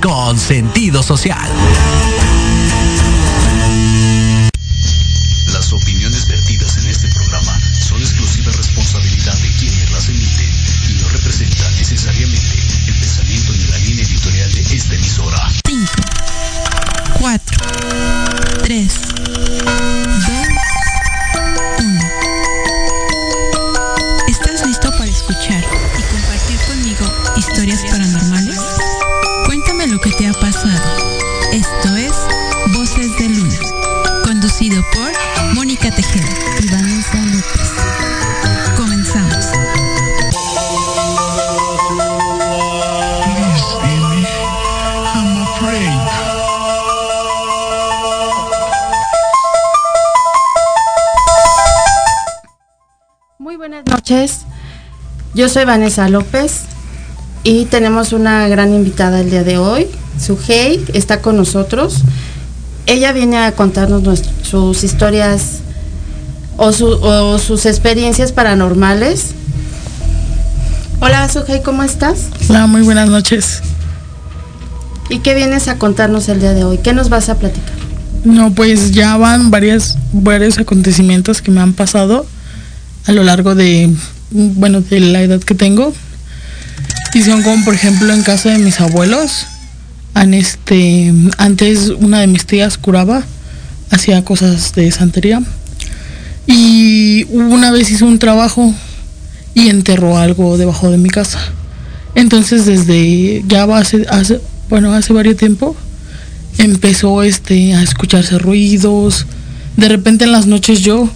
Con sentido social. Noches. Yo soy Vanessa López y tenemos una gran invitada el día de hoy. Sujei está con nosotros. Ella viene a contarnos sus historias o, su- o sus experiencias paranormales. Hola Sujei, ¿cómo estás? Hola, muy buenas noches. ¿Y qué vienes a contarnos el día de hoy? ¿Qué nos vas a platicar? No, pues ya van varias, varios acontecimientos que me han pasado a lo largo de, bueno, de la edad que tengo. Y son como, por ejemplo, en casa de mis abuelos. Han este, antes una de mis tías curaba, hacía cosas de santería. Y una vez hizo un trabajo y enterró algo debajo de mi casa. Entonces desde ya hace, hace bueno, hace varios tiempo empezó este a escucharse ruidos. De repente en las noches yo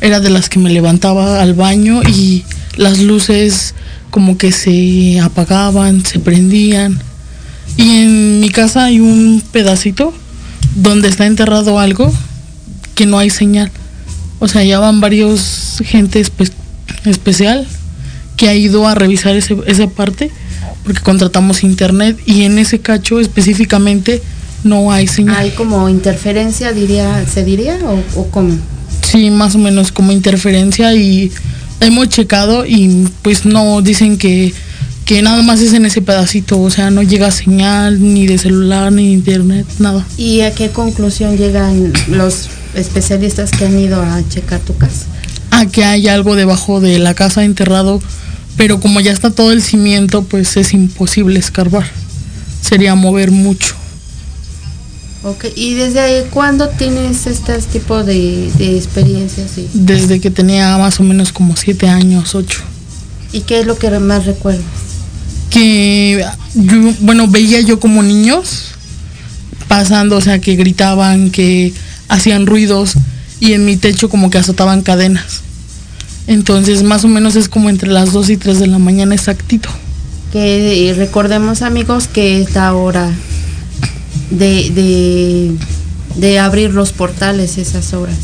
era de las que me levantaba al baño y las luces como que se apagaban, se prendían. Y en mi casa hay un pedacito donde está enterrado algo que no hay señal. O sea, ya van varios gente espe- especial que ha ido a revisar ese- esa parte porque contratamos internet y en ese cacho específicamente no hay señal. ¿Hay como interferencia, diría, se diría, o, o cómo? Sí, más o menos como interferencia y hemos checado y pues no dicen que, que nada más es en ese pedacito, o sea, no llega señal ni de celular ni de internet, nada. ¿Y a qué conclusión llegan los especialistas que han ido a checar tu casa? A que hay algo debajo de la casa enterrado, pero como ya está todo el cimiento, pues es imposible escarbar. Sería mover mucho. Ok, ¿y desde cuándo tienes este tipo de, de experiencias? Desde que tenía más o menos como siete años, ocho. ¿Y qué es lo que más recuerdas? que yo, bueno, veía yo como niños pasando, o sea, que gritaban, que hacían ruidos y en mi techo como que azotaban cadenas. Entonces, más o menos es como entre las 2 y 3 de la mañana exactito. Que eh, recordemos amigos que es la hora de, de, de abrir los portales esas horas.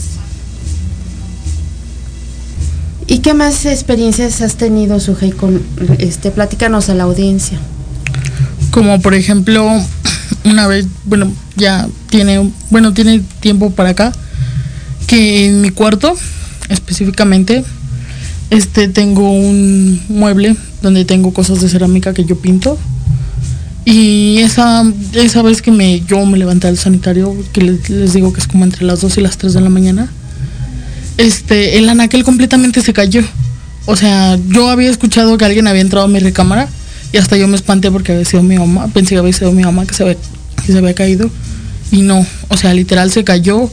¿Y qué más experiencias has tenido, Sujei, con este? Platícanos a la audiencia. Como por ejemplo, una vez, bueno, ya tiene, bueno, tiene tiempo para acá, que en mi cuarto, específicamente, este tengo un mueble donde tengo cosas de cerámica que yo pinto. Y esa, esa vez que me, yo me levanté al sanitario, que les, digo que es como entre las 2 y las 3 de la mañana, este, el anaquel completamente se cayó. O sea, yo había escuchado que alguien había entrado a mi recámara y hasta yo me espanté porque había sido mi mamá. Pensé que había sido mi mamá que se había, que se había caído. Y no, o sea, literal se cayó.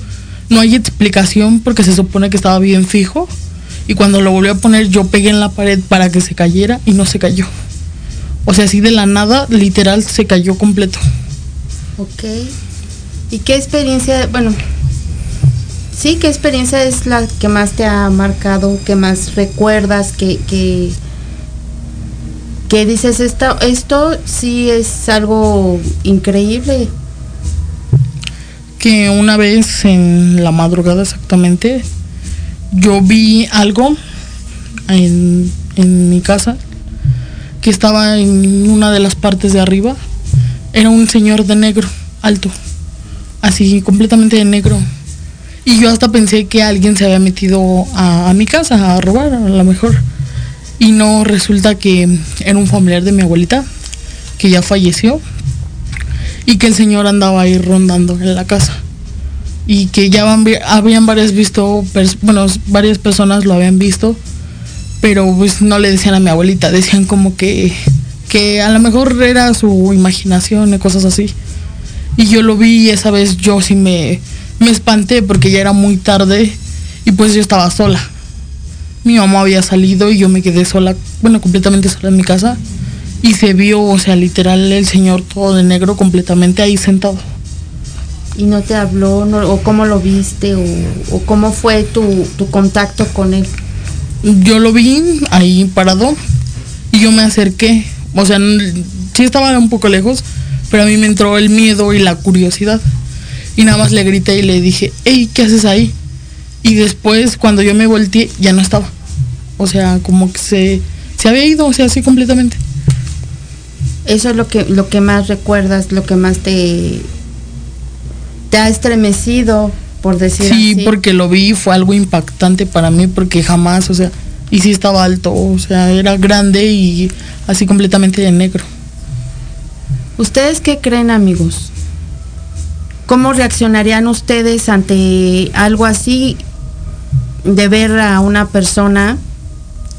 No hay explicación porque se supone que estaba bien fijo. Y cuando lo volví a poner, yo pegué en la pared para que se cayera y no se cayó. O sea, así de la nada, literal se cayó completo. Ok. ¿Y qué experiencia, bueno, sí, qué experiencia es la que más te ha marcado, que más recuerdas, que, que, que dices, esto, esto sí es algo increíble? que una vez en la madrugada exactamente yo vi algo en, en mi casa que estaba en una de las partes de arriba. Era un señor de negro, alto, así completamente de negro. Y yo hasta pensé que alguien se había metido a, mi casa a robar, a lo mejor. Y no resulta que era un familiar de mi abuelita, que ya falleció, y que el señor andaba ahí rondando en la casa. Y que ya habían varias visto, bueno, varias personas lo habían visto, pero pues no le decían a mi abuelita, decían como que, que a lo mejor era su imaginación y cosas así. Y yo lo vi y esa vez yo sí me, me espanté porque ya era muy tarde y pues yo estaba sola. Mi mamá había salido y yo me quedé sola, bueno, completamente sola en mi casa. Y se vio, o sea, literal el señor todo de negro completamente ahí sentado. ¿Y no te habló? ¿O cómo lo viste? O, o cómo fue tu, tu contacto con él? Yo lo vi ahí parado y yo me acerqué. O sea, sí estaba un poco lejos, pero a mí me entró el miedo y la curiosidad. Y nada más le grité y le dije, hey, ¿qué haces ahí? Y después, cuando yo me volteé, ya no estaba. O sea, como que se, se había ido, o sea, así completamente. Eso es lo que, lo que más recuerdas, lo que más te, te ha estremecido, por decir Sí, así. porque lo vi, fue algo impactante para mí, porque jamás, o sea, y sí estaba alto, o sea, era grande y así completamente de negro. ¿Ustedes qué creen, amigos? ¿Cómo reaccionarían ustedes ante algo así de ver a una persona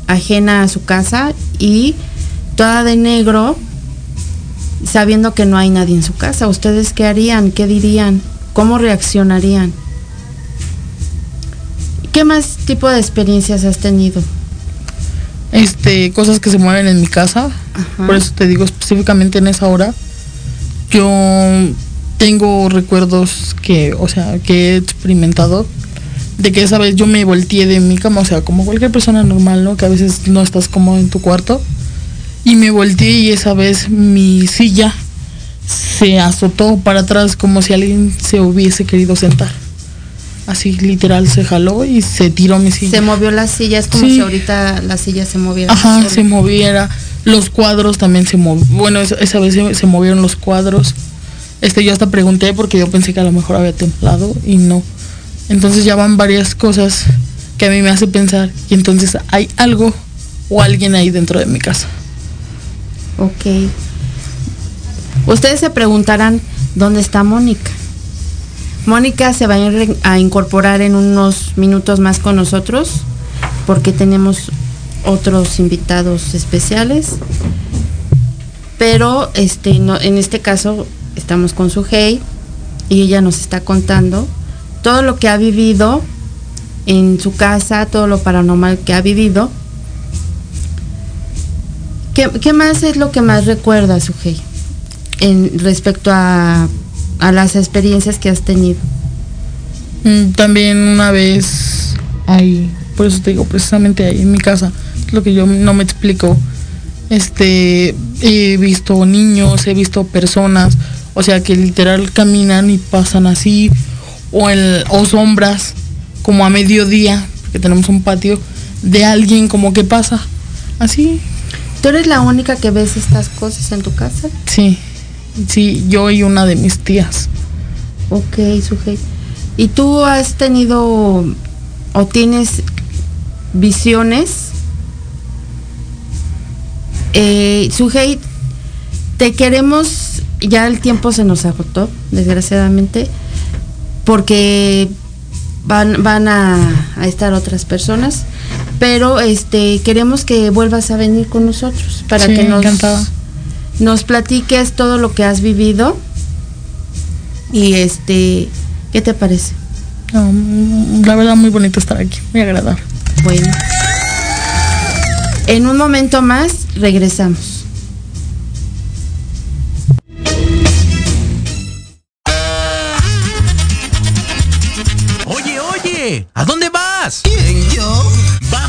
ajena a su casa y toda de negro sabiendo que no hay nadie en su casa? ¿Ustedes qué harían? ¿Qué dirían? ¿Cómo reaccionarían? ¿Qué más tipo de experiencias has tenido? este cosas que se mueven en mi casa Ajá. por eso te digo específicamente en esa hora yo tengo recuerdos que o sea que he experimentado de que esa vez yo me volteé de mi cama o sea como cualquier persona normal no que a veces no estás cómodo en tu cuarto y me volteé y esa vez mi silla se azotó para atrás como si alguien se hubiese querido sentar así literal se jaló y se tiró mi silla Se movió la silla, es como Sí. si ahorita la silla se moviera. Ajá, se moviera. Los cuadros también se movieron. Bueno, esa, vez se, se movieron los cuadros. Este, yo hasta pregunté porque yo pensé que a lo mejor había temblado y no. Entonces ya van varias cosas que a mí me hace pensar y entonces hay algo o alguien ahí dentro de mi casa. Ok. Ustedes se preguntarán dónde está Mónica. Mónica se va a, incorporar en unos minutos más con nosotros porque tenemos otros invitados especiales. Pero este no, en este caso estamos con su hey y ella nos está contando todo lo que ha vivido en su casa, todo lo paranormal que ha vivido. ¿Qué, qué más es lo que más recuerda, Sujei, en respecto a, a las experiencias que has tenido? Mm, También una vez ahí, por eso te digo, precisamente ahí en mi casa, lo que yo no me explico. Este, he visto niños, he visto personas, o sea que literal caminan y pasan así, o, el, o sombras, como a mediodía, porque tenemos un patio, de alguien como que pasa, así, ¿Tú eres la única que ves estas cosas en tu casa? sí, sí, yo y una de mis tías. Ok, Sujei. ¿Y tú has tenido o tienes visiones? Eh, Sujei, te queremos, ya el tiempo se nos agotó, desgraciadamente, porque van, van a, a estar otras personas, pero este queremos que vuelvas a venir con nosotros para Sí, que nos, encantada. Nos platiques todo lo que has vivido y este, ¿qué te parece? La verdad muy bonito estar aquí, muy agradable. Bueno. En un momento más regresamos. Oye, oye, ¿a dónde vas?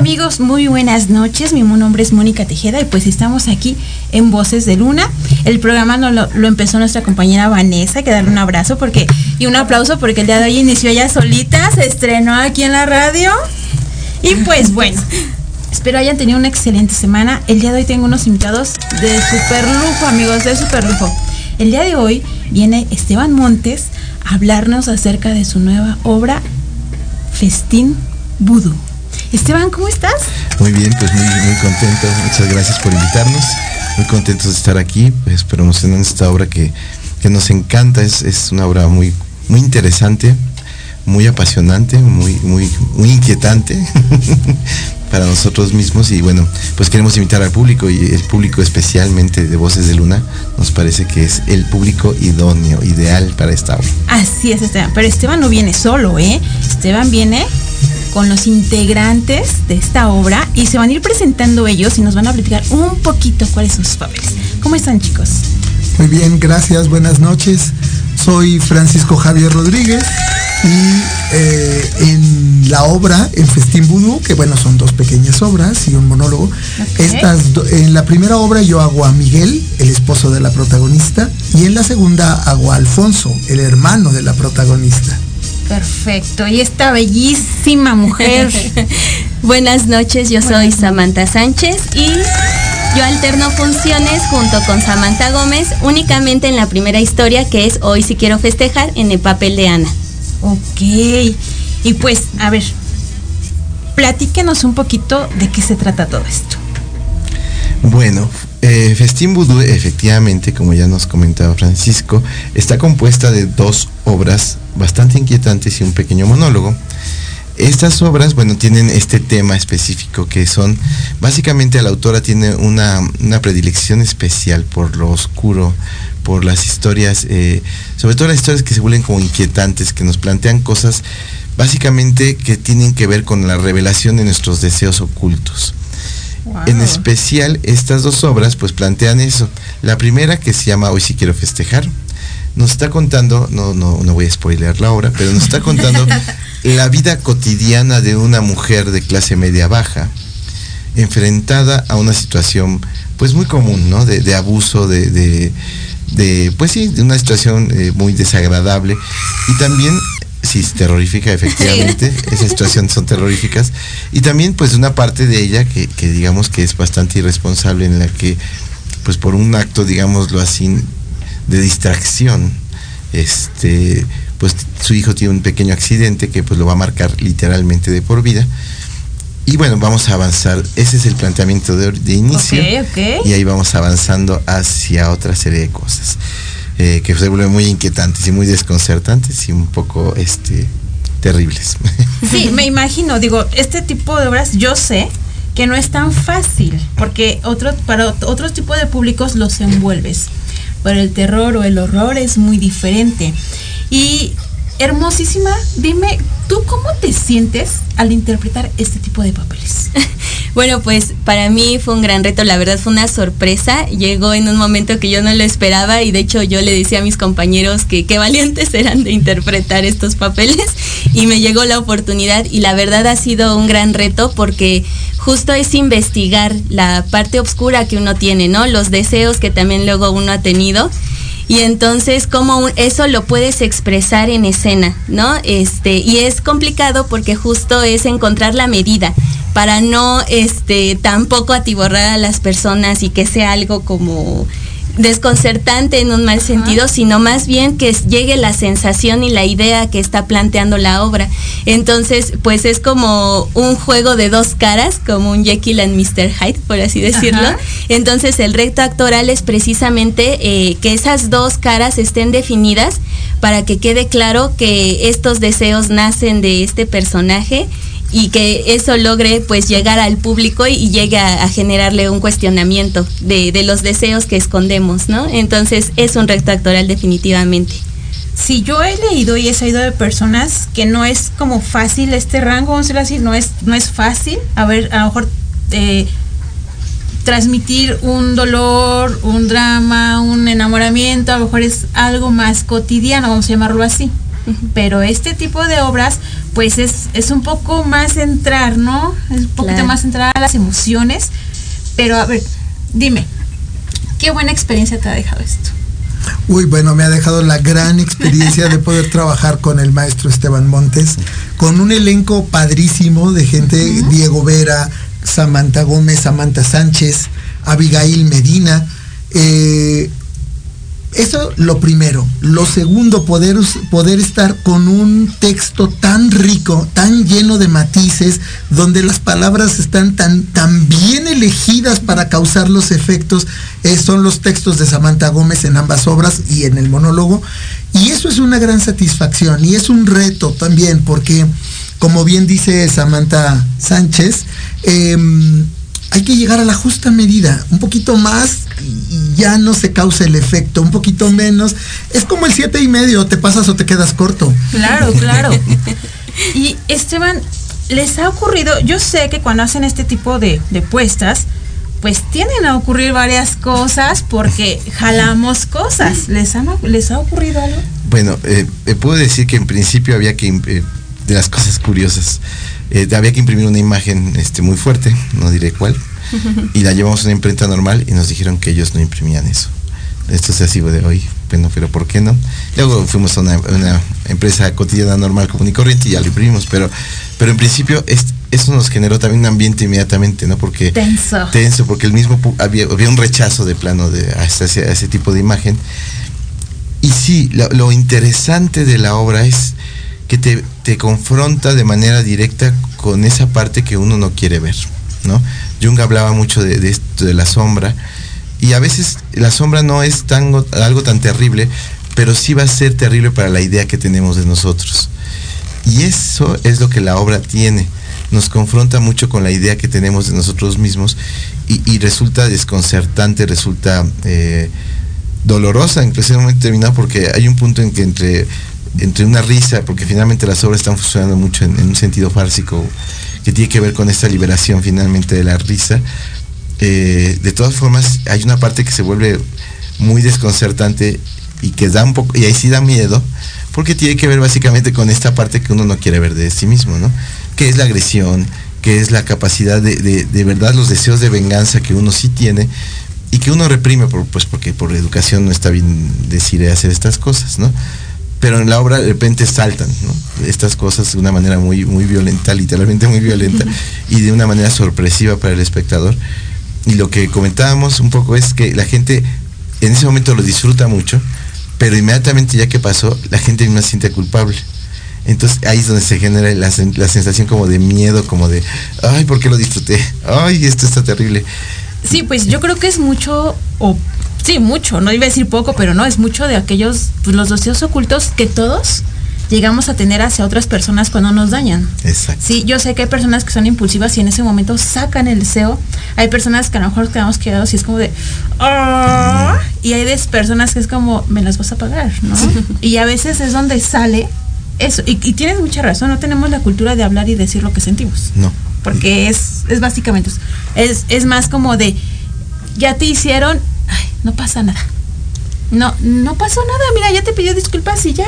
Amigos, muy buenas noches. Mi nombre es Mónica Tejeda y pues estamos aquí en Voces de Luna. El programa no lo, empezó nuestra compañera Vanessa, que darle un abrazo porque y un aplauso porque el día de hoy inició ella solita, se estrenó aquí en la radio. Y pues bueno, espero hayan tenido una excelente semana. El día de hoy tengo unos invitados de super lujo, amigos, de super lujo. El día de hoy viene Esteban Montes a hablarnos acerca de su nueva obra Festín Voodoo. Esteban, ¿cómo estás? Muy bien, pues muy, muy contento. Muchas gracias por invitarnos. Muy contentos de estar aquí, pues promocionando esta obra que, nos encanta. Es, es, una obra muy, muy interesante, muy apasionante, muy, muy, muy inquietante para nosotros mismos. Y bueno, pues queremos invitar al público y el público especialmente de Voces de Luna nos parece que es el público idóneo, ideal para esta obra. Así es, Esteban. Pero Esteban no viene solo, ¿eh? Esteban viene con los integrantes de esta obra y se van a ir presentando ellos y nos van a platicar un poquito cuáles son sus papeles. ¿Cómo están chicos? Muy bien, gracias, buenas noches. Soy Francisco Javier Rodríguez y eh, en la obra, en Festín Vudú, que bueno, son dos pequeñas obras y un monólogo, Estas en la primera obra yo hago a Miguel, el esposo de la protagonista, y en la segunda hago a Alfonso, el hermano de la protagonista. Perfecto. Y esta bellísima mujer. Buenas noches, yo soy Samantha Sánchez y yo alterno funciones junto con Samantha Gómez únicamente en la primera historia que es Hoy si quiero festejar en el papel de Ana. Ok. Y pues, a ver, platíquenos un poquito de qué se trata todo esto. Bueno, eh, Festín Vudú, efectivamente, como ya nos comentaba Francisco, está compuesta de dos obras bastante inquietantes y un pequeño monólogo. Estas obras, bueno, tienen este tema específico que son, básicamente la autora tiene una, predilección especial por lo oscuro, por las historias, eh, sobre todo las historias que se vuelven como inquietantes, que nos plantean cosas básicamente que tienen que ver con la revelación de nuestros deseos ocultos. En especial, estas dos obras pues plantean eso. La primera que se llama Hoy sí quiero festejar, nos está contando, no, no, no voy a spoilear la obra, pero nos está contando la vida cotidiana de una mujer de clase media baja, enfrentada a una situación pues muy común, ¿no? De, abuso, de, de, pues sí, de una situación eh, muy desagradable y también sí, terrorífica efectivamente, esas situaciones son terroríficas y también pues una parte de ella que, que digamos que es bastante irresponsable en la que pues por un acto digámoslo así de distracción, este, pues su hijo tiene un pequeño accidente que pues lo va a marcar literalmente de por vida. Y bueno, vamos a avanzar. Ese es el planteamiento de, inicio. Y ahí vamos avanzando hacia otra serie de cosas. Eh, que se vuelven muy inquietantes y muy desconcertantes y un poco este, terribles. Sí, me imagino. Digo, este tipo de obras yo sé que no es tan fácil, porque otro, para otros tipos de públicos los envuelves pero el terror o el horror es muy diferente. Y hermosísima, dime, ¿tú cómo te sientes al interpretar este tipo de papeles? bueno, pues para mí fue un gran reto, la verdad fue una sorpresa, llegó en un momento que yo no lo esperaba y de hecho yo le decía a mis compañeros que qué valientes eran de interpretar estos papeles y me llegó la oportunidad y la verdad ha sido un gran reto porque justo es investigar la parte oscura que uno tiene, ¿no? Los deseos que también luego uno ha tenido y entonces cómo eso lo puedes expresar en escena, ¿no? Este, y es complicado porque justo es encontrar la medida para no este tampoco atiborrar a las personas y que sea algo como desconcertante en un mal sentido, sino más bien que llegue la sensación y la idea que está planteando la obra. Entonces, pues es como un juego de dos caras, como un Jekyll and Mr. Hyde, por así decirlo. Entonces, el recto actoral es precisamente eh, que esas dos caras estén definidas para que quede claro que estos deseos nacen de este personaje y que eso logre pues llegar al público y, llegue a, generarle un cuestionamiento de, los deseos que escondemos, ¿no? Entonces es un recto actoral definitivamente. Si yo he leído y he sabido de personas que no es como fácil este rango, vamos a decirlo así, no es, no es fácil, a ver, a lo mejor eh, transmitir un dolor, un drama, un enamoramiento, a lo mejor es algo más cotidiano, vamos a llamarlo así. Pero este tipo de obras, pues es, es un poco más entrar, ¿no? Es un poquito Claro. más entrar a las emociones. Pero a ver, dime, ¿qué buena experiencia te ha dejado esto? Uy, bueno, me ha dejado la gran experiencia de poder trabajar con el maestro Esteban Montes, con un elenco padrísimo de gente, Diego Vera, Samantha Gómez, Samantha Sánchez, Abigail Medina. eh, eso lo primero. Lo segundo, poder, poder estar con un texto tan rico, tan lleno de matices, donde las palabras están tan, tan bien elegidas para causar los efectos. eh, son los textos de Samantha Gómez en ambas obras y en el monólogo. Y eso es una gran satisfacción y es un reto también, porque como bien dice Samantha Sánchez, em, hay que llegar a la justa medida, un poquito más y ya no se causa el efecto, un poquito menos. Es como el siete y medio, te pasas o te quedas corto. Claro, claro. Y Esteban, ¿les ha ocurrido? Yo sé que cuando hacen este tipo de, de puestas, pues tienden a ocurrir varias cosas porque jalamos cosas. ¿Les, han- les ha ocurrido algo? Bueno, eh, eh, puedo decir que en principio había que, eh, de las cosas curiosas, eh, había que imprimir una imagen este, muy fuerte, no diré cuál, y la llevamos a una imprenta normal y nos dijeron que ellos no imprimían eso. Esto se así de hoy, bueno, pero ¿por qué no? Luego fuimos a una, una empresa cotidiana normal, común y corriente y ya lo imprimimos, pero, pero en principio es- eso nos generó también un ambiente inmediatamente, ¿no? Porque Tenso. tenso, porque el mismo había, había un rechazo de plano de, a, ese, a ese tipo de imagen. Y sí, lo, lo interesante de la obra es que te, te confronta de manera directa con esa parte que uno no quiere ver, ¿no? Jung hablaba mucho de, de esto, de la sombra, y a veces la sombra no es tan, algo tan terrible, pero sí va a ser terrible para la idea que tenemos de nosotros. Y eso es lo que la obra tiene. Nos confronta mucho con la idea que tenemos de nosotros mismos y, y resulta desconcertante, resulta eh, dolorosa, en un determinado, porque hay un punto en que entre, entre una risa, porque finalmente las obras están funcionando mucho en, en un sentido fársico, que tiene que ver con esta liberación finalmente de la risa. eh, de todas formas, hay una parte que se vuelve muy desconcertante y que da un poco, y ahí sí da miedo, porque tiene que ver básicamente con esta parte que uno no quiere ver de sí mismo, ¿no? Que es la agresión, que es la capacidad de, de, de verdad los deseos de venganza que uno sí tiene y que uno reprime pues porque por educación no está bien decir hacer estas cosas, ¿no? Pero en la obra de repente saltan, ¿no? Estas cosas de una manera muy, muy violenta, literalmente muy violenta, y de una manera sorpresiva para el espectador. Y lo que comentábamos un poco es que la gente en ese momento lo disfruta mucho, pero inmediatamente ya que pasó, la gente misma se siente culpable. Entonces ahí es donde se genera la, la sensación como de miedo, como de, ay, ¿por qué lo disfruté? Ay, esto está terrible. Sí, pues yo creo que es mucho, sí, mucho, no iba a decir poco, pero no, es mucho de aquellos, pues los deseos ocultos que todos llegamos a tener hacia otras personas cuando nos dañan. Exacto. Sí, yo sé que hay personas que son impulsivas y en ese momento sacan el deseo. Hay personas que a lo mejor quedamos quedados y es como de. "Ah", Y hay des- personas que es como, me las vas a pagar, ¿no? y a veces es donde sale eso. Y, y tienes mucha razón, no tenemos la cultura de hablar y decir lo que sentimos. No. Porque es, es básicamente. Es, es más como de, ya te hicieron, ay, no pasa nada. No, no pasó nada, mira, ya te pidió disculpas y ya,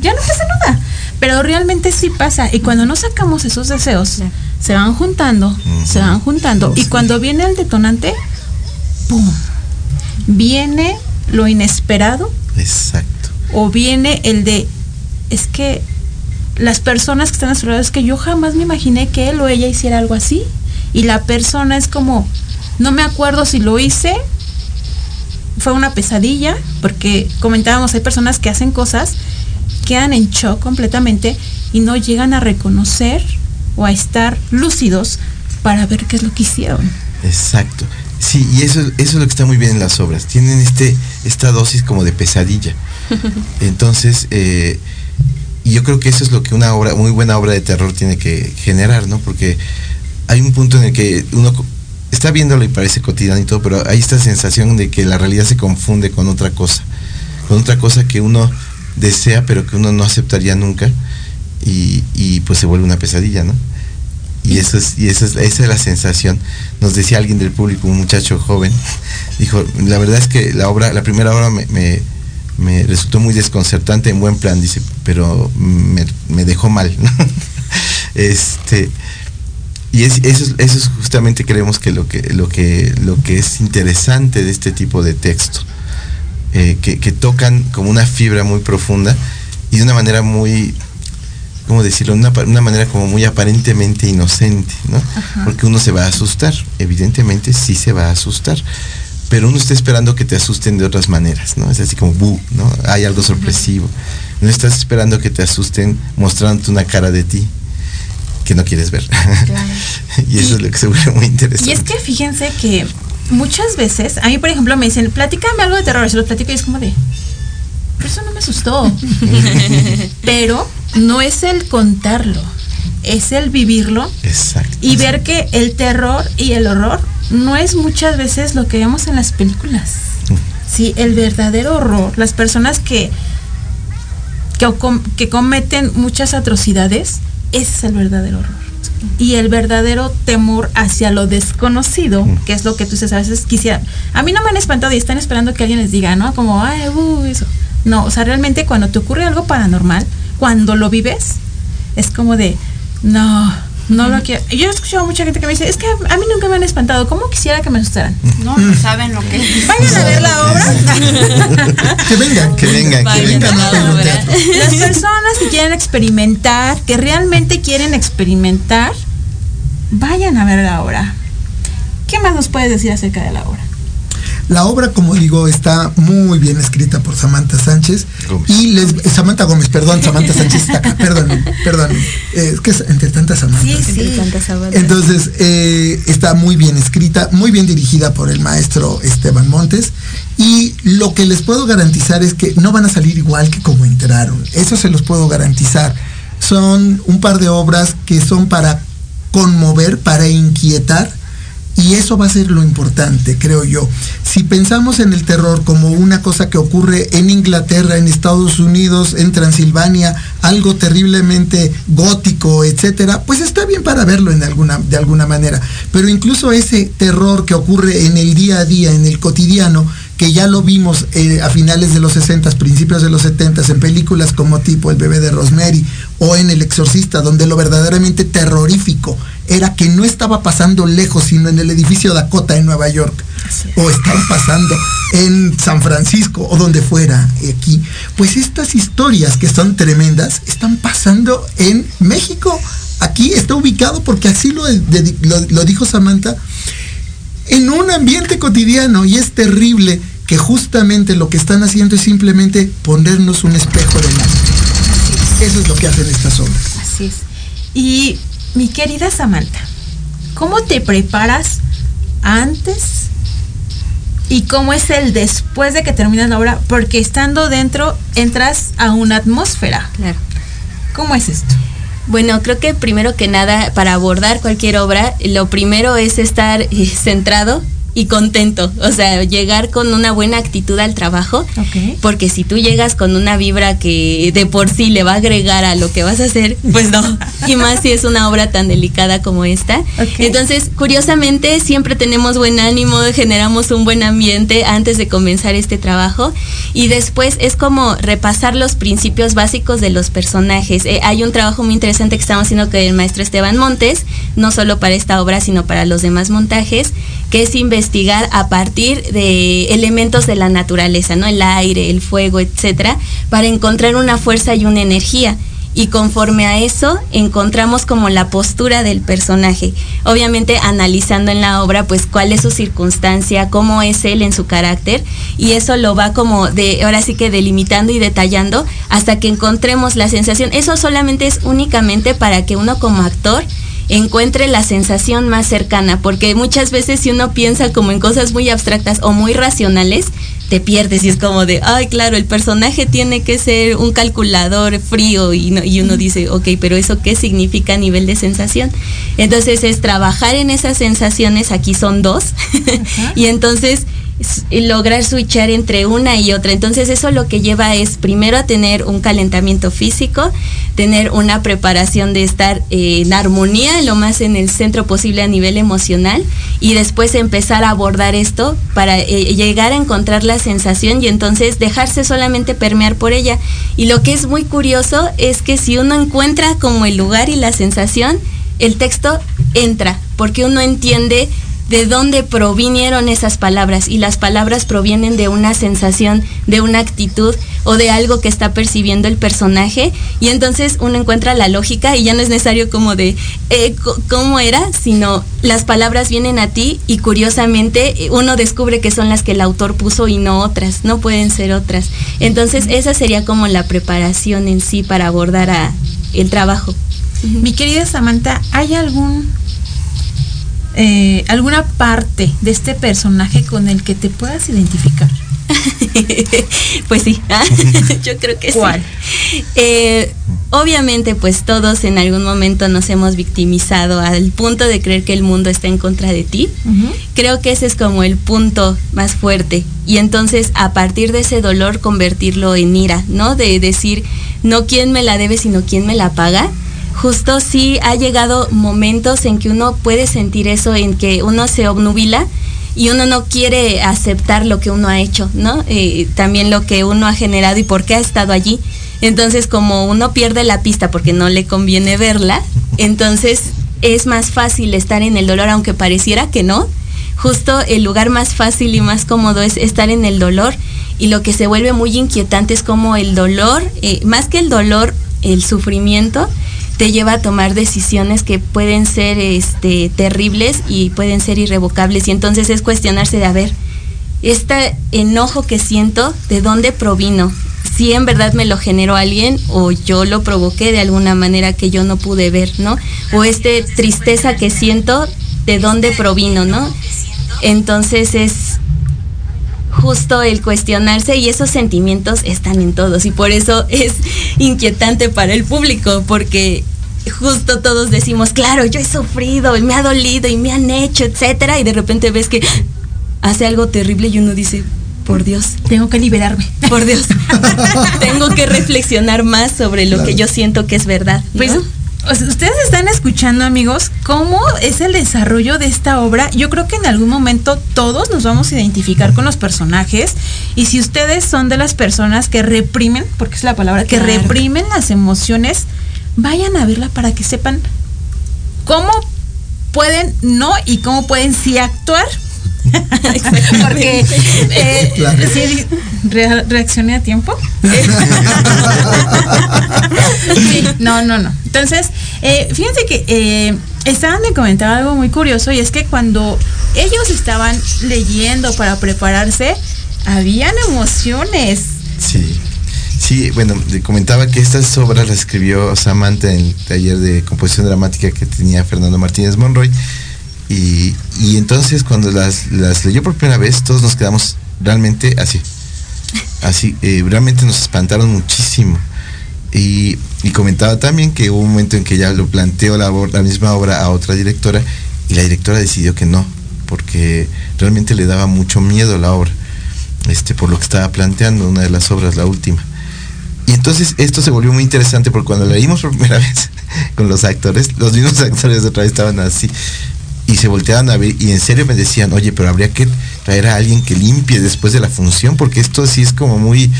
ya no pasa nada. Pero realmente sí pasa. Y cuando no sacamos esos deseos, se van juntando, se van juntando. Y cuando viene el detonante, ¡pum! Viene lo inesperado Exacto. o viene el de, es que las personas que están a su lado, es que yo jamás me imaginé que él o ella hiciera algo así. Y la persona es como, no me acuerdo si lo hice, fue una pesadilla, porque comentábamos, hay personas que hacen cosas, quedan en shock completamente y no llegan a reconocer o a estar lúcidos para ver qué es lo que hicieron. Exacto. Sí, y eso, eso es lo que está muy bien en las obras. Tienen este, esta dosis como de pesadilla. Entonces, eh, y yo creo que eso es lo que una obra, muy buena obra de terror tiene que generar, ¿no? Porque hay un punto en el que uno está viéndolo y parece cotidiano y todo, pero hay esta sensación de que la realidad se confunde con otra cosa, con otra cosa que uno desea, pero que uno no aceptaría nunca, y, y pues se vuelve una pesadilla, ¿no? Y eso es, y eso es, esa es la sensación. Nos decía alguien del público, un muchacho joven, dijo, la verdad es que la obra, la primera obra me, me, me resultó muy desconcertante en buen plan, dice, pero me, me dejó mal. ¿no? este, y es, eso, es, eso es justamente creemos que lo que, lo que lo que es interesante de este tipo de texto, eh, que, que tocan como una fibra muy profunda y de una manera muy ¿cómo decirlo? Una, una manera como muy aparentemente inocente, ¿no? Porque uno se va a asustar, evidentemente sí se va a asustar, pero uno está esperando que te asusten de otras maneras, ¿no? Es así como, bu, ¿no? Hay algo sorpresivo. No estás esperando que te asusten mostrándote una cara de ti que no quieres ver. y eso es lo que se vuelve muy interesante. Y es que fíjense que muchas veces, a mí por ejemplo me dicen, platícame algo de terror, se lo platico y es como de, pero eso no me asustó. pero no es el contarlo, es el vivirlo Exacto. y ver que el terror y el horror no es muchas veces lo que vemos en las películas. Sí, el verdadero horror, las personas que, que, que cometen muchas atrocidades, ese es el verdadero horror. Y el verdadero temor hacia lo desconocido, que es lo que tú dices, a veces quisiera. A mí no me han espantado y están esperando que alguien les diga, ¿no? Como, ay, uh, eso. No, o sea, realmente cuando te ocurre algo paranormal, cuando lo vives, es como de, no, no lo quiero. Yo he escuchado a mucha gente que me dice, es que a mí nunca me han espantado, ¿cómo quisiera que me asustaran? No, no saben lo que es. Vayan a ver la obra. Que vengan. Que vengan, que Vayan vengan. a la obra. Las personas que quieren experimentar, que realmente quieren experimentar, vayan a ver la obra. ¿Qué más nos puedes decir acerca de la obra? La obra, como digo, está muy bien escrita por Samantha Sánchez. Gómez. Y les, Samantha Gómez, perdón, Samantha Sánchez está acá, perdón, perdón. Eh, es que es entre tantas Samantha. Entre tantas aguas. Entonces, eh, está muy bien escrita, muy bien dirigida por el maestro Esteban Montes. Y lo que les puedo garantizar es que no van a salir igual que como entraron. Eso se los puedo garantizar. Son un par de obras que son para conmover, para inquietar. Y eso va a ser lo importante, creo yo. Si pensamos en el terror como una cosa que ocurre en Inglaterra, en Estados Unidos, en Transilvania, algo terriblemente gótico, etcétera, pues está bien para verlo en alguna, de alguna manera. Pero incluso ese terror que ocurre en el día a día, en el cotidiano, que ya lo vimos eh, a finales de los 60, principios de los 70 en películas como tipo El bebé de Rosemary o en El exorcista, donde lo verdaderamente terrorífico era que no estaba pasando lejos, sino en el edificio Dakota en Nueva York, o estaba pasando en San Francisco o donde fuera aquí. Pues estas historias que son tremendas están pasando en México. Aquí está ubicado porque así lo, de- lo- lo dijo Samantha en un ambiente cotidiano y es terrible que justamente lo que están haciendo es simplemente ponernos un espejo delante. Eso es lo que hacen estas obras. Así es. Y mi querida Samantha, ¿cómo te preparas antes y cómo es el después de que terminas la obra? Porque estando dentro entras a una atmósfera. Claro. ¿Cómo es esto? Bueno, creo que primero que nada, para abordar cualquier obra, lo primero es estar eh, centrado y contento, o sea, llegar con una buena actitud al trabajo, porque si tú llegas con una vibra que de por sí le va a agregar a lo que vas a hacer, pues no, y más si es una obra tan delicada como esta. Entonces, curiosamente, siempre tenemos buen ánimo, generamos un buen ambiente antes de comenzar este trabajo. Y después es como repasar los principios básicos de los personajes. Eh, hay un trabajo muy interesante que estamos haciendo con el maestro Esteban Montes, no solo para esta obra, sino para los demás montajes, que es investigar a partir de elementos de la naturaleza, ¿no? El aire, el fuego, etcétera, para encontrar una fuerza y una energía y conforme a eso encontramos como la postura del personaje. Obviamente analizando en la obra pues cuál es su circunstancia, cómo es él en su carácter y eso lo va como de ahora sí que delimitando y detallando hasta que encontremos la sensación. Eso solamente es únicamente para que uno como actor encuentre la sensación más cercana, porque muchas veces si uno piensa como en cosas muy abstractas o muy racionales, te pierdes y es como de, ay, claro, el personaje tiene que ser un calculador frío y, no- y uno dice, ok, pero eso qué significa a nivel de sensación. Entonces es trabajar en esas sensaciones, aquí son dos, y entonces lograr switchar entre una y otra. Entonces eso lo que lleva es primero a tener un calentamiento físico, tener una preparación de estar eh, en armonía, lo más en el centro posible a nivel emocional, y después empezar a abordar esto para eh, llegar a encontrar la sensación y entonces dejarse solamente permear por ella. Y lo que es muy curioso es que si uno encuentra como el lugar y la sensación, el texto entra, porque uno entiende de dónde provinieron esas palabras y las palabras provienen de una sensación, de una actitud o de algo que está percibiendo el personaje y entonces uno encuentra la lógica y ya no es necesario como de eh, cómo era, sino las palabras vienen a ti y curiosamente eh, uno descubre que son las que el autor puso y no otras, no pueden ser otras. Entonces esa sería como la preparación en sí para abordar el trabajo. Mi querida Samantha, ¿hay algún eh, alguna parte de este personaje con el que te puedas identificar? pues sí, yo creo que sí. Eh, obviamente, pues todos en algún momento nos hemos victimizado al punto de creer que el mundo está en contra de ti. Creo que ese es como el punto más fuerte. Y entonces, a partir de ese dolor, convertirlo en ira, ¿no? De decir, no quién me la debe, sino quién me la paga justo sí ha llegado momentos en que uno puede sentir eso, en que uno se obnubila y uno no quiere aceptar lo que uno ha hecho, ¿no? Eh, también lo que uno ha generado y por qué ha estado allí. Entonces, como uno pierde la pista porque no le conviene verla, entonces es más fácil estar en el dolor, aunque pareciera que no. Justo el lugar más fácil y más cómodo es estar en el dolor y lo que se vuelve muy inquietante es como el dolor, eh, más que el dolor, el sufrimiento, te lleva a tomar decisiones que pueden ser este, terribles y pueden ser irrevocables. Y entonces es cuestionarse de, a ver, este enojo que siento, ¿de dónde provino? Si en verdad me lo generó alguien o yo lo provoqué de alguna manera que yo no pude ver, ¿no? O esta tristeza que siento, ¿de dónde provino, no? Entonces es justo el cuestionarse y esos sentimientos están en todos y por eso es inquietante para el público porque justo todos decimos, claro, yo he sufrido y me ha dolido y me han hecho, etcétera, y de repente ves que hace algo terrible y uno dice, por Dios. Tengo que liberarme. Por Dios. Tengo que reflexionar más sobre lo que yo siento que es verdad. Pues ustedes están escuchando, amigos, cómo es el desarrollo de esta obra. Yo creo que en algún momento todos nos vamos a identificar con los personajes. Y si ustedes son de las personas que reprimen, porque es la palabra, que reprimen las emociones, vayan a verla para que sepan cómo pueden no y cómo pueden sí actuar. Porque eh, reaccioné a tiempo. no, no, no. Entonces, eh, fíjense que eh, estaban de comentar algo muy curioso y es que cuando ellos estaban leyendo para prepararse, habían emociones. Sí. Sí, bueno, comentaba que estas obras las escribió Samantha en el taller de composición dramática que tenía Fernando Martínez Monroy. Y, entonces cuando las, leyó por primera vez, todos nos quedamos realmente así. Así, eh, realmente nos espantaron muchísimo. Y, comentaba también que hubo un momento en que ya lo planteó la, la misma obra a otra directora y la directora decidió que no, porque realmente le daba mucho miedo la obra, este, por lo que estaba planteando, una de las obras, la última. Y entonces esto se volvió muy interesante porque cuando leímos por primera vez con los actores, los mismos actores de otra vez estaban así y se volteaban a ver y en serio me decían, oye, pero habría que traer a alguien que limpie después de la función porque esto sí es como muy,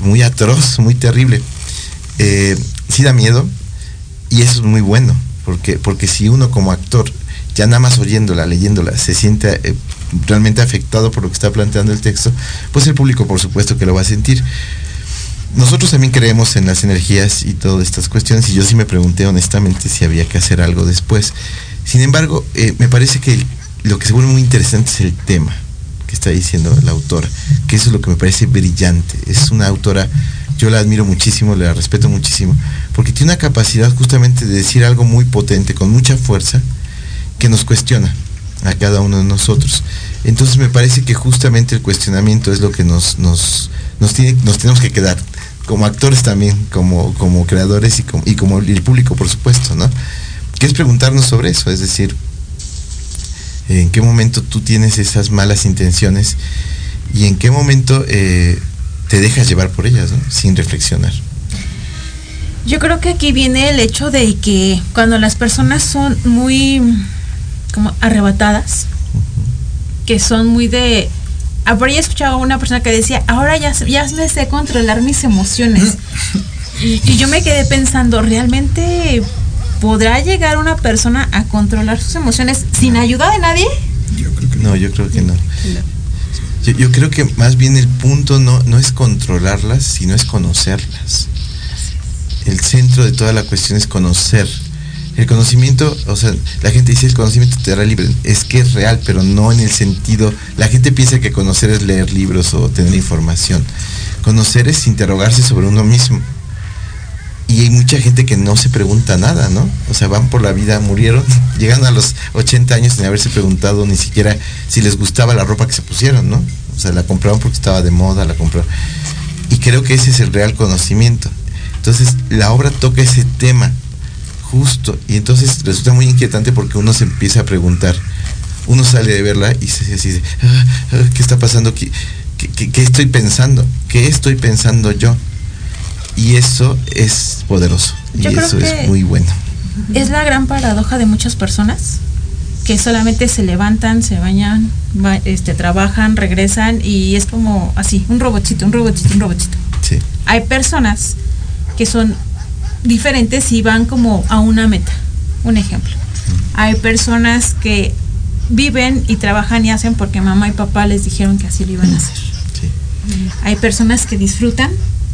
muy atroz, muy terrible. Eh, sí da miedo y eso es muy bueno porque, porque si uno como actor ya nada más oyéndola, leyéndola, se siente eh, realmente afectado por lo que está planteando el texto, pues el público por supuesto que lo va a sentir nosotros también creemos en las energías y todas estas cuestiones y yo sí me pregunté honestamente si había que hacer algo después. Sin embargo, eh, me parece que lo que se vuelve muy interesante es el tema que está diciendo la autora, que eso es lo que me parece brillante. Es una autora, yo la admiro muchísimo, la respeto muchísimo, porque tiene una capacidad justamente de decir algo muy potente, con mucha fuerza, que nos cuestiona a cada uno de nosotros. Entonces me parece que justamente el cuestionamiento es lo que nos, nos, nos, tiene, nos tenemos que quedar como actores también, como, como creadores y como, y como el público, por supuesto, ¿no? Que es preguntarnos sobre eso, es decir, ¿En qué momento tú tienes esas malas intenciones? ¿Y en qué momento eh, te dejas llevar por ellas, ¿no? sin reflexionar? Yo creo que aquí viene el hecho de que cuando las personas son muy como arrebatadas, que son muy de... Ah, por ahí he escuchado a una persona que decía, ahora ya, ya me sé controlar mis emociones. y, y yo me quedé pensando, ¿realmente podrá llegar una persona a controlar sus emociones sin ayuda de nadie? No, yo creo que no. Yo, yo creo que más bien el punto no, no es controlarlas, sino es conocerlas. El centro de toda la cuestión es conocer. El conocimiento, o sea, la gente dice el conocimiento te hará libre. Es que es real, pero no en el sentido. La gente piensa que conocer es leer libros o tener información. Conocer es interrogarse sobre uno mismo. Y hay mucha gente que no se pregunta nada, ¿no? O sea, van por la vida, murieron, llegan a los 80 años sin haberse preguntado ni siquiera si les gustaba la ropa que se pusieron, ¿no? O sea, la compraron porque estaba de moda, la compraron. Y creo que ese es el real conocimiento. Entonces, la obra toca ese tema, justo, y entonces resulta muy inquietante porque uno se empieza a preguntar. Uno sale de verla y se dice, ah, ah, ¿qué está pasando aquí? ¿Qué, estoy pensando? ¿Qué estoy pensando yo? Y eso es poderoso. Yo y creo eso que es muy bueno. Es la gran paradoja de muchas personas que solamente se levantan, se bañan, va- este, trabajan, regresan y es como así, un robotito, un robotito, un robotito. Sí. Hay personas que son diferentes y van como a una meta. Un ejemplo. Hay personas que viven y trabajan y hacen porque mamá y papá les dijeron que así lo iban a hacer. Hay personas que disfrutan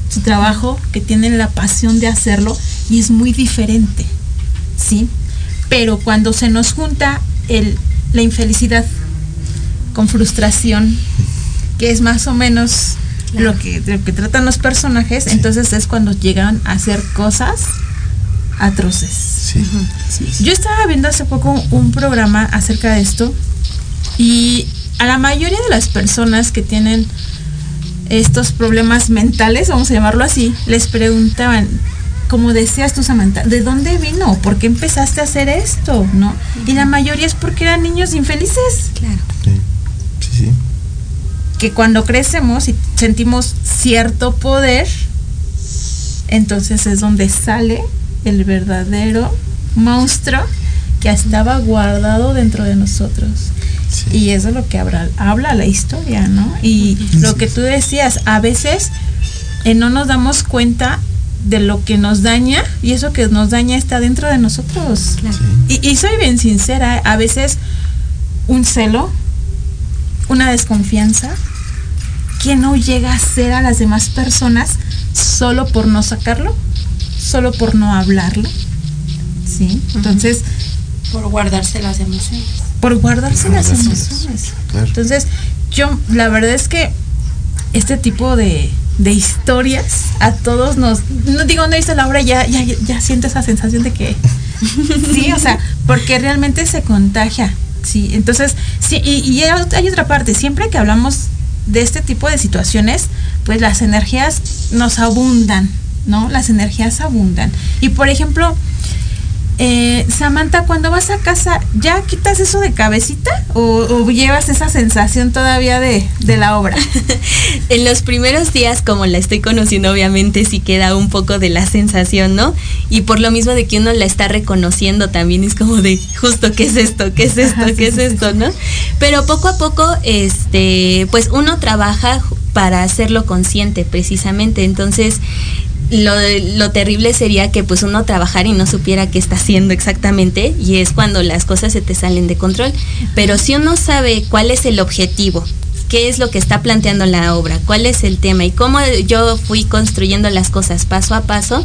su trabajo, que tienen la pasión de hacerlo y es muy diferente, ¿sí? Pero cuando se nos junta el, la infelicidad con frustración, que es más o menos lo, que, lo que tratan los personajes, entonces es cuando llegan a hacer cosas atroces. Yo estaba viendo hace poco un programa acerca de esto y a la mayoría de las personas que tienen estos problemas mentales, vamos a llamarlo así, les preguntaban, como decías tú, Samantha, ¿de dónde vino? ¿Por qué empezaste a hacer esto? ¿No? Y la mayoría es porque eran niños infelices. Claro. Sí, sí. Que cuando crecemos y sentimos cierto poder, entonces es donde sale el verdadero monstruo que estaba guardado dentro de nosotros. Y eso es lo que habla, habla la historia, ¿no? Y lo que tú decías, a veces eh, no nos damos cuenta de lo que nos daña y eso que nos daña está dentro de nosotros. Y, y soy bien sincera, a veces un celo, una desconfianza, que no llega a ser a las demás personas solo por no sacarlo, solo por no hablarlo. ¿Sí? Entonces, Por guardarse las emociones. Por guardarse las emociones. Claro. Entonces, yo, la verdad es que este tipo de, de historias a todos nos. No digo, no hice la obra, ya, ya, ya siento esa sensación de que. sí, o sea, porque realmente se contagia. Sí, entonces, sí, y, y hay otra parte, siempre que hablamos de este tipo de situaciones, pues las energías nos abundan, ¿no? Las energías abundan. Y por ejemplo, eh, Samantha, cuando vas a casa, ¿ya quitas eso de cabecita o, o llevas esa sensación todavía de, de la obra? En los primeros días, como la estoy conociendo, obviamente sí queda un poco de la sensación, ¿no? Y por lo mismo de que uno la está reconociendo también es como de, justo, ¿qué es esto? ¿Qué es esto? Ajá, ¿Qué sí, es sí, esto? ¿No? Pero poco a poco, este, pues uno trabaja para hacerlo consciente, precisamente. Entonces, lo, lo terrible sería que pues uno trabajara y no supiera qué está haciendo exactamente y es cuando las cosas se te salen de control. Pero si uno sabe cuál es el objetivo, qué es lo que está planteando la obra, cuál es el tema y cómo yo fui construyendo las cosas paso a paso,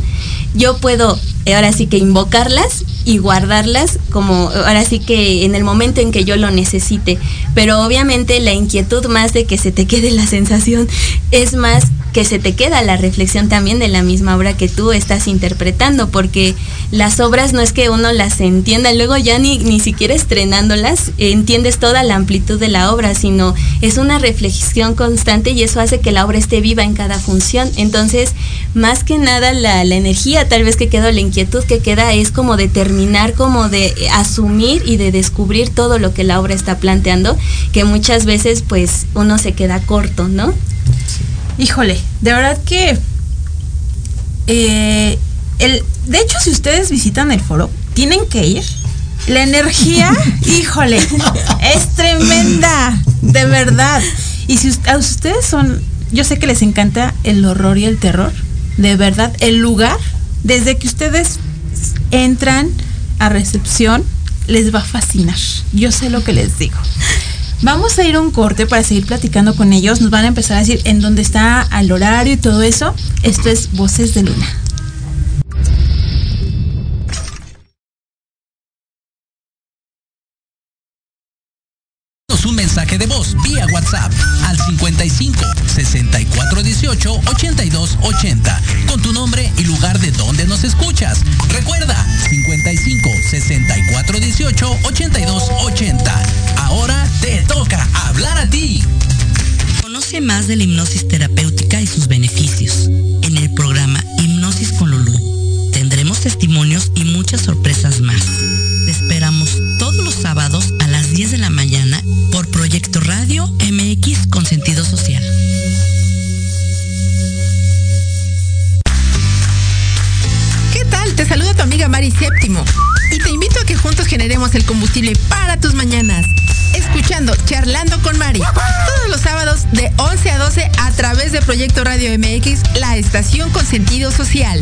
yo puedo eh, ahora sí que invocarlas y guardarlas como ahora sí que en el momento en que yo lo necesite. Pero obviamente la inquietud más de que se te quede la sensación es más que se te queda la reflexión también de la misma obra que tú estás interpretando, porque las obras no es que uno las entienda, luego ya ni, ni siquiera estrenándolas entiendes toda la amplitud de la obra, sino es una reflexión constante y eso hace que la obra esté viva en cada función. Entonces, más que nada la, la energía tal vez que queda, la inquietud que queda es como de terminar, como de asumir y de descubrir todo lo que la obra está planteando, que muchas veces pues uno se queda corto, ¿no? Híjole, de verdad que eh, el, de hecho, si ustedes visitan el foro, tienen que ir. La energía, híjole, es tremenda, de verdad. Y si a ustedes son, yo sé que les encanta el horror y el terror, de verdad, el lugar, desde que ustedes entran a recepción, les va a fascinar. Yo sé lo que les digo. Vamos a ir a un corte para seguir platicando con ellos. Nos van a empezar a decir en dónde está el horario y todo eso. Esto es Voces de Luna. un mensaje de voz vía WhatsApp al 55 64 18 82 80 con tu nombre y lugar de donde nos escuchas. Recuerda 55 64 18 82 muchas sorpresas más. Te esperamos todos los sábados a las 10 de la mañana por Proyecto Radio MX con sentido social. ¿Qué tal? Te saluda tu amiga Mari Séptimo y te invito a que juntos generemos el combustible para tus mañanas. Escuchando Charlando con Mari todos los sábados de 11 a 12 a través de Proyecto Radio MX, la estación con sentido social.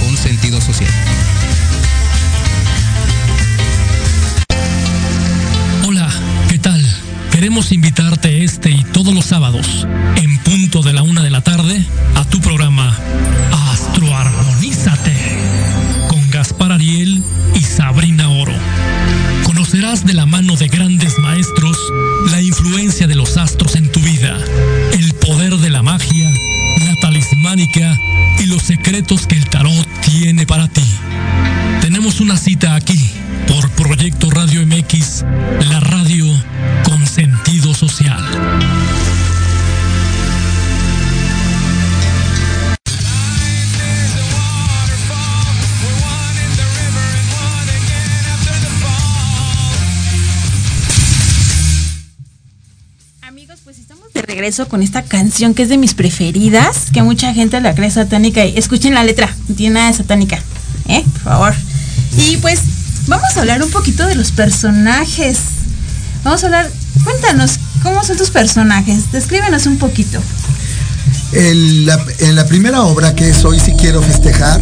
con sentido social. Hola, ¿qué tal? Queremos invitarte este y todos los sábados, en punto de la una de la tarde, a tu programa Astroarmonízate, con Gaspar Ariel y Sabrina Oro. Conocerás de la mano de grandes maestros la influencia de los astros en tu vida, el poder de la magia, la talismánica los secretos que el tarot tiene para ti. Tenemos una cita aquí por Proyecto Radio MX, la radio regreso con esta canción que es de mis preferidas, que mucha gente la cree satánica. Y escuchen la letra, no tiene nada de satánica, ¿eh? Por favor. Y pues vamos a hablar un poquito de los personajes. Vamos a hablar, cuéntanos, ¿cómo son tus personajes? Descríbenos un poquito. En la, en la primera obra que es Hoy si quiero festejar,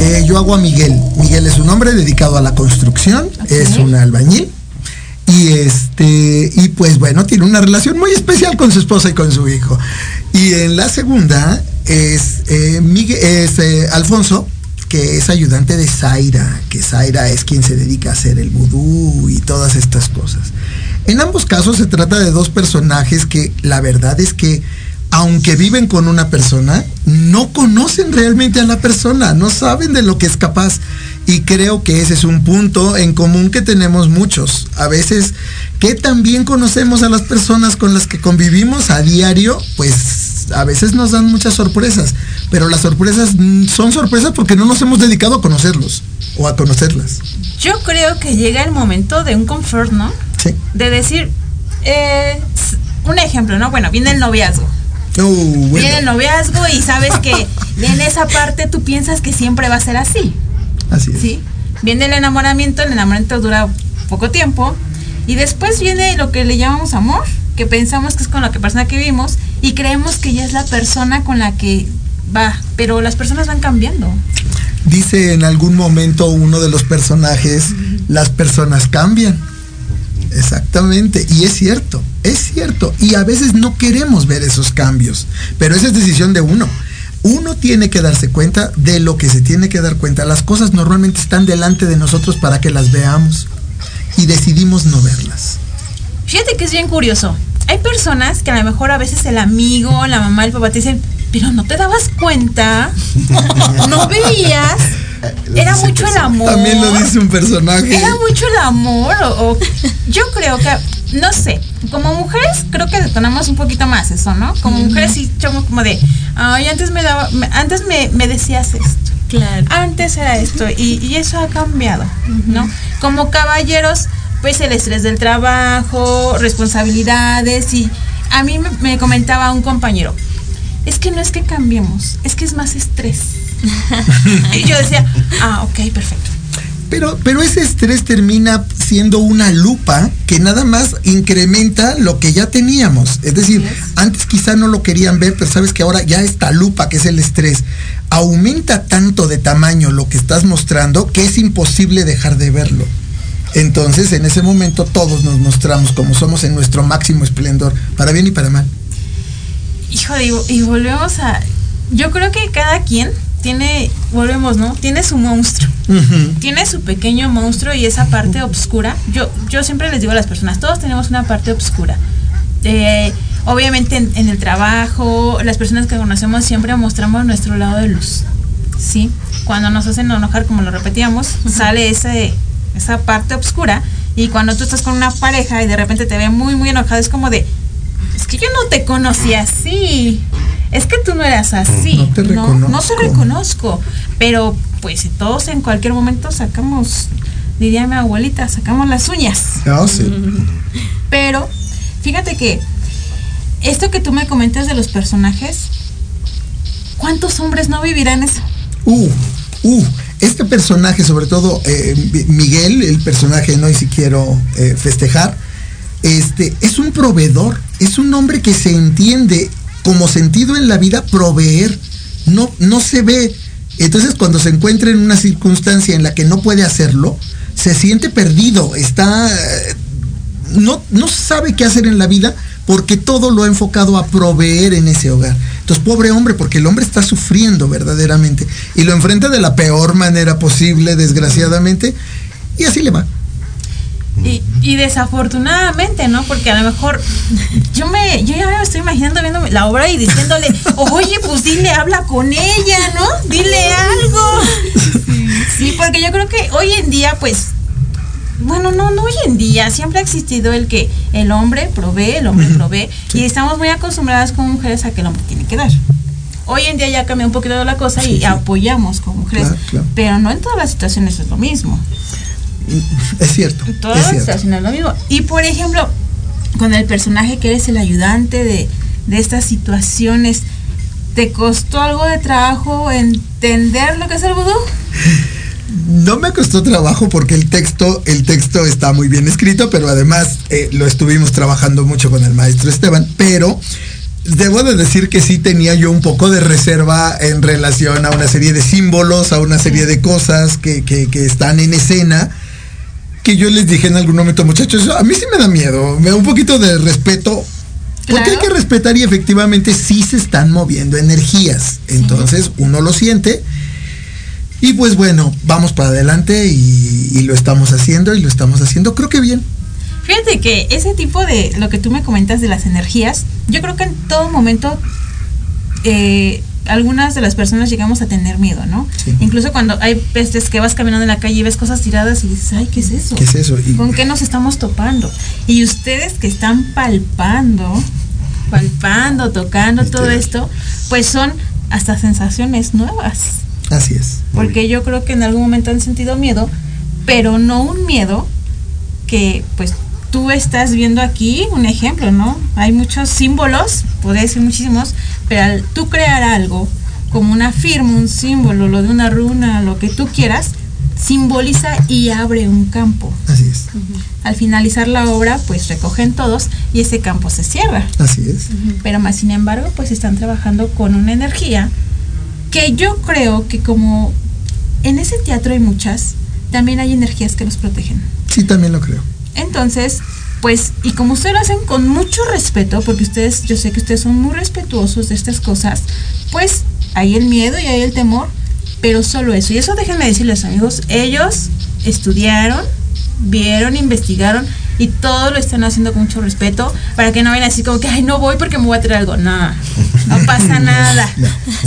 eh, yo hago a Miguel. Miguel es un hombre dedicado a la construcción, es un albañil. Y este, y pues bueno, tiene una relación muy especial con su esposa y con su hijo. Y en la segunda es, eh, es eh, Alfonso, que es ayudante de Zaira, que Zaira es quien se dedica a hacer el vudú y todas estas cosas. En ambos casos se trata de dos personajes que la verdad es que aunque viven con una persona, no conocen realmente a la persona, no saben de lo que es capaz. Y creo que ese es un punto en común que tenemos muchos. A veces, que también conocemos a las personas con las que convivimos a diario, pues a veces nos dan muchas sorpresas. Pero las sorpresas son sorpresas porque no nos hemos dedicado a conocerlos o a conocerlas. Yo creo que llega el momento de un confort, ¿no? Sí. De decir, eh, un ejemplo, ¿no? Bueno, viene el noviazgo. Uh, bueno. Viene el noviazgo y sabes que en esa parte tú piensas que siempre va a ser así. Así es. ¿Sí? Viene el enamoramiento, el enamoramiento dura poco tiempo. Y después viene lo que le llamamos amor, que pensamos que es con la que persona que vivimos y creemos que ya es la persona con la que va, pero las personas van cambiando. Dice en algún momento uno de los personajes, las personas cambian. Exactamente, y es cierto, es cierto, y a veces no queremos ver esos cambios, pero esa es decisión de uno. Uno tiene que darse cuenta de lo que se tiene que dar cuenta. Las cosas normalmente están delante de nosotros para que las veamos y decidimos no verlas. Fíjate que es bien curioso. Hay personas que a lo mejor a veces el amigo, la mamá, el papá te dicen, pero no te dabas cuenta, no veías, era mucho el amor. También lo dice un personaje. Era mucho el amor, o, o- yo creo que, no sé, como mujeres creo que detonamos un poquito más eso, ¿no? Como mujeres sí somos como de, ay, antes me daba, antes me, me decías esto. Claro. Antes era esto y, y eso ha cambiado, ¿no? Como caballeros, pues el estrés del trabajo, responsabilidades y a mí me, me comentaba un compañero, es que no es que cambiemos, es que es más estrés. y yo decía, ah, ok, perfecto. Pero, pero ese estrés termina siendo una lupa que nada más incrementa lo que ya teníamos. Es decir, antes quizá no lo querían ver, pero sabes que ahora ya esta lupa, que es el estrés, aumenta tanto de tamaño lo que estás mostrando que es imposible dejar de verlo. Entonces, en ese momento todos nos mostramos como somos en nuestro máximo esplendor, para bien y para mal. Hijo de, y volvemos a, yo creo que cada quien tiene, volvemos, ¿no? Tiene su monstruo. tiene su pequeño monstruo y esa parte oscura. Yo, yo siempre les digo a las personas, todos tenemos una parte oscura. Eh, obviamente en, en el trabajo, las personas que conocemos siempre mostramos nuestro lado de luz. ¿Sí? Cuando nos hacen enojar, como lo repetíamos, sale ese, esa parte oscura. Y cuando tú estás con una pareja y de repente te ve muy, muy enojado, es como de, es que yo no te conocí así. Es que tú no eras así. No te no, no te reconozco. Pero pues si todos en cualquier momento sacamos, diría mi abuelita, sacamos las uñas. Ah, sí. Pero fíjate que esto que tú me comentas de los personajes, ¿cuántos hombres no vivirán eso? Uh, uh, este personaje, sobre todo eh, Mi- Miguel, el personaje no y si quiero eh, festejar, este, es un proveedor, es un hombre que se entiende como sentido en la vida proveer, no, no se ve. Entonces cuando se encuentra en una circunstancia en la que no puede hacerlo, se siente perdido, está, eh, no, no sabe qué hacer en la vida porque todo lo ha enfocado a proveer en ese hogar. Entonces, pobre hombre, porque el hombre está sufriendo verdaderamente y lo enfrenta de la peor manera posible, desgraciadamente, y así le va. Y, y desafortunadamente, ¿no? Porque a lo mejor yo me, yo ya me estoy imaginando viendo la obra y diciéndole, oye, pues dile, habla con ella, ¿no? Dile algo. Sí, porque yo creo que hoy en día, pues, bueno, no, no hoy en día, siempre ha existido el que el hombre provee, el hombre provee, y estamos muy acostumbradas como mujeres a que el hombre tiene que dar. Hoy en día ya cambió un poquito la cosa y apoyamos como mujeres, Claro, claro. pero no en todas las situaciones es lo mismo. Es cierto. En todas es cierto. lo mismo. Y por ejemplo, con el personaje que eres el ayudante de, de estas situaciones, ¿te costó algo de trabajo entender lo que es el vudú? No me costó trabajo porque el texto, el texto está muy bien escrito, pero además eh, lo estuvimos trabajando mucho con el maestro Esteban, pero debo de decir que sí tenía yo un poco de reserva en relación a una serie de símbolos, a una serie de cosas que, que- que están en escena, que yo les dije en algún momento, muchachos, a mí sí me da miedo, me da un poquito de respeto. Porque hay que respetar y efectivamente sí se están moviendo energías. Entonces uno lo siente y pues bueno, vamos para adelante y, y lo estamos haciendo y lo estamos haciendo, creo que bien. Fíjate que ese tipo de lo que tú me comentas de las energías, yo creo que en todo momento eh, algunas de las personas llegamos a tener miedo, ¿no? Incluso cuando hay veces que vas caminando en la calle y ves cosas tiradas y dices, ay, ¿qué es eso? ¿Qué es eso? Y- ¿Con qué nos estamos topando? Y ustedes que están palpando, palpando, tocando todo esto, pues son hasta sensaciones nuevas. Así es. Porque yo creo que en algún momento han sentido miedo, pero no un miedo que pues tú estás viendo aquí, un ejemplo, ¿no? Hay muchos símbolos, podría decir muchísimos, pero al tú crear algo como una firma, un símbolo, lo de una runa, lo que tú quieras, simboliza y abre un campo. Así es. Al finalizar la obra, pues recogen todos y ese campo se cierra. Así es. Pero más sin embargo, pues están trabajando con una energía que yo creo que como en ese teatro hay muchas, también hay energías que los protegen. Sí, también lo creo. Entonces, pues, y como ustedes lo hacen con mucho respeto, porque ustedes, yo sé que ustedes son muy respetuosos de estas cosas, pues hay el miedo y hay el temor, pero solo eso. Y eso déjenme decirles, amigos, ellos estudiaron, vieron, investigaron y todo lo están haciendo con mucho respeto para que no vayan así como que, ay, no voy porque me voy a traer algo. No, no pasa nada.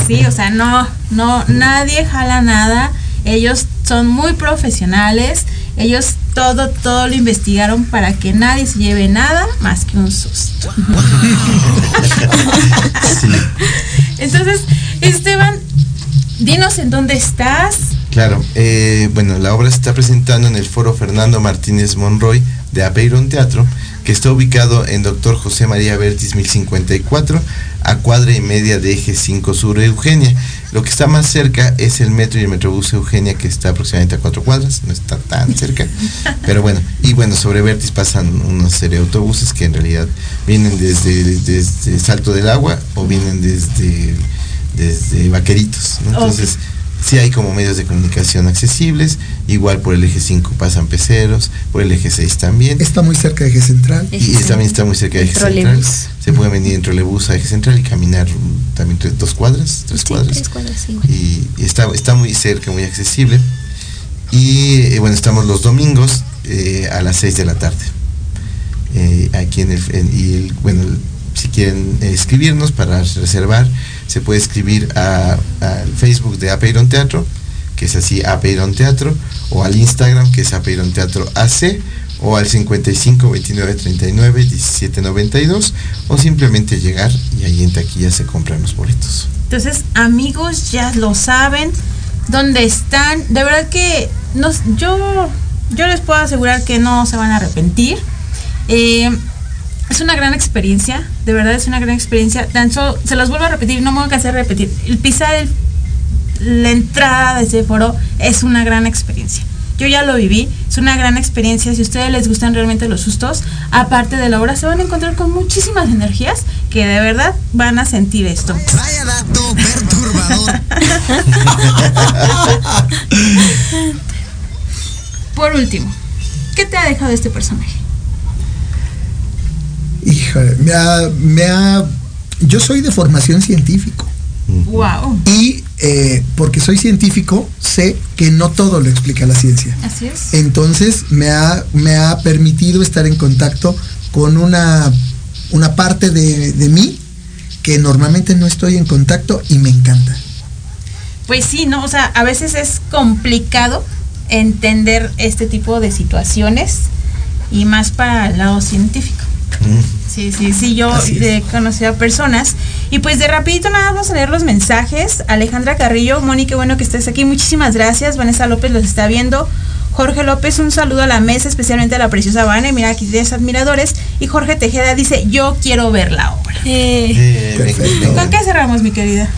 Sí, o sea, no, no, nadie jala nada. Ellos son muy profesionales. Ellos todo, todo lo investigaron para que nadie se lleve nada más que un susto. Entonces, Esteban, dinos en dónde estás. Claro, eh, bueno, la obra se está presentando en el Foro Fernando Martínez Monroy de Apeiron Teatro, que está ubicado en Doctor José María Bertis 1054, a cuadra y media de Eje 5 Sur Eugenia. Lo que está más cerca es el metro y el metrobús Eugenia, que está aproximadamente a cuatro cuadras, no está tan cerca. Pero bueno, y bueno, sobre Vertis pasan una serie de autobuses que en realidad vienen desde, desde Salto del Agua o vienen desde, desde Vaqueritos. ¿no? Entonces, sí hay como medios de comunicación accesibles, igual por el eje 5 pasan peceros, por el eje 6 también. Está muy cerca de eje central. Y también está muy cerca de eje central. Se puede venir en trolebús a eje central y caminar también tres, dos cuadras, tres Sí, cuadras. tres cuadras, sí. Y, y está, está muy cerca, muy accesible. Y eh, bueno, estamos los domingos eh, a las 6 de la tarde. Eh, aquí en el, en- y el- bueno, si quieren eh, escribirnos para reservar, se puede escribir al Facebook de Apeiron Teatro, que es así Apeiron Teatro, o al Instagram, que es Apeiron Teatro AC, o al 55 29 39 17 92, o simplemente llegar y ahí en taquilla se compran los boletos. Entonces, amigos, ya lo saben dónde están. De verdad que nos, yo, yo les puedo asegurar que no se van a arrepentir. Eh, es una gran experiencia, de verdad es una gran experiencia. Tan solo- se los vuelvo a repetir, no me voy a cansar de repetir. El pisar el- la entrada de ese foro es una gran experiencia. Yo ya lo viví, es una gran experiencia. Si a ustedes les gustan realmente los sustos, aparte de la obra, se van a encontrar con muchísimas energías que de verdad van a sentir esto. Vaya dato perturbador. Por último, ¿qué te ha dejado este personaje? Híjole, me ha, me ha- yo soy de formación científico. Wow. Y eh, porque soy científico, sé que no todo lo explica la ciencia. Así es. Entonces me ha, me ha permitido estar en contacto con una, una parte de, de mí que normalmente no estoy en contacto y me encanta. Pues sí, ¿no? O sea, a veces es complicado entender este tipo de situaciones y más para el lado científico. Sí, sí, sí, yo he conocido a personas. Y pues de rapidito nada, vamos a leer los mensajes. Alejandra Carrillo, Moni, qué bueno que estés aquí. Muchísimas gracias. Vanessa López los está viendo. Jorge López, un saludo a la mesa, especialmente a la preciosa Vane. Mira, aquí tienes admiradores. Y Jorge Tejeda dice, yo quiero ver la obra. ¿Con qué cerramos, mi querida?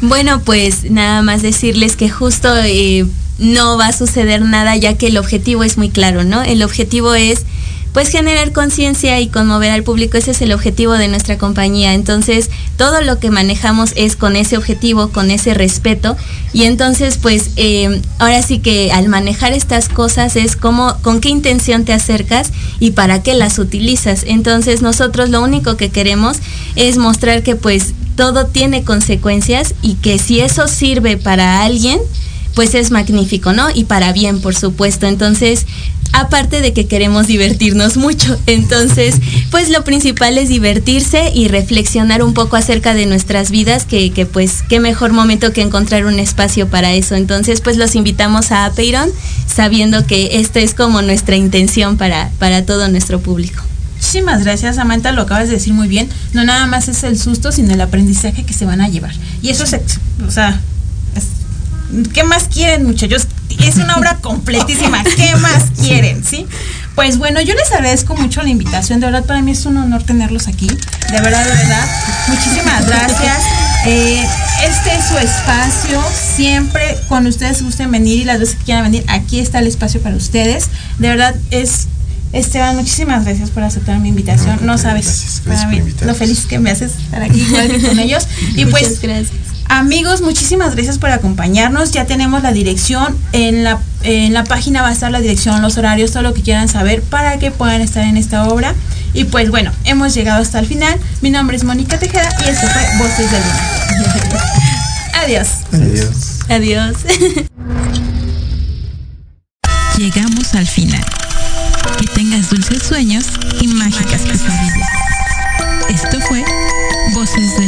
Bueno, pues nada más decirles que justo eh, no va a suceder nada ya que el objetivo es muy claro, ¿no? El objetivo es pues generar conciencia y conmover al público, ese es el objetivo de nuestra compañía. Entonces, todo lo que manejamos es con ese objetivo, con ese respeto. Y entonces, pues, eh, ahora sí que al manejar estas cosas es como, con qué intención te acercas y para qué las utilizas. Entonces, nosotros lo único que queremos es mostrar que pues todo tiene consecuencias y que si eso sirve para alguien, pues es magnífico, ¿no? Y para bien, por supuesto. Entonces, aparte de que queremos divertirnos mucho, entonces, pues lo principal es divertirse y reflexionar un poco acerca de nuestras vidas, que, que pues qué mejor momento que encontrar un espacio para eso. Entonces, pues los invitamos a Apeiron, sabiendo que esta es como nuestra intención para, para todo nuestro público. Muchísimas gracias, Samantha, lo acabas de decir muy bien. No nada más es el susto, sino el aprendizaje que se van a llevar. Y eso es, o sea, ¿qué más quieren, muchachos? Es una obra completísima. ¿Qué más quieren, sí? Pues bueno, yo les agradezco mucho la invitación. De verdad, para mí es un honor tenerlos aquí. De verdad, de verdad. Muchísimas gracias. Eh, este es su espacio. Siempre cuando ustedes gusten venir y las veces que quieran venir, aquí está el espacio para ustedes. De verdad es Esteban, muchísimas gracias por aceptar mi invitación. No, sabes para mí, lo feliz que me haces estar aquí igual que con ellos. Y pues, gracias. Amigos, muchísimas gracias por acompañarnos. Ya tenemos la dirección. En la, en la página va a estar la dirección, los horarios, todo lo que quieran saber para que puedan estar en esta obra. Y pues bueno, hemos llegado hasta el final. Mi nombre es Mónica Tejeda y esto fue Voces de Luna. Adiós. Adiós. Adiós. Llegamos al final. Que tengas dulces sueños y mágicas pesadillas. Esto fue Voces de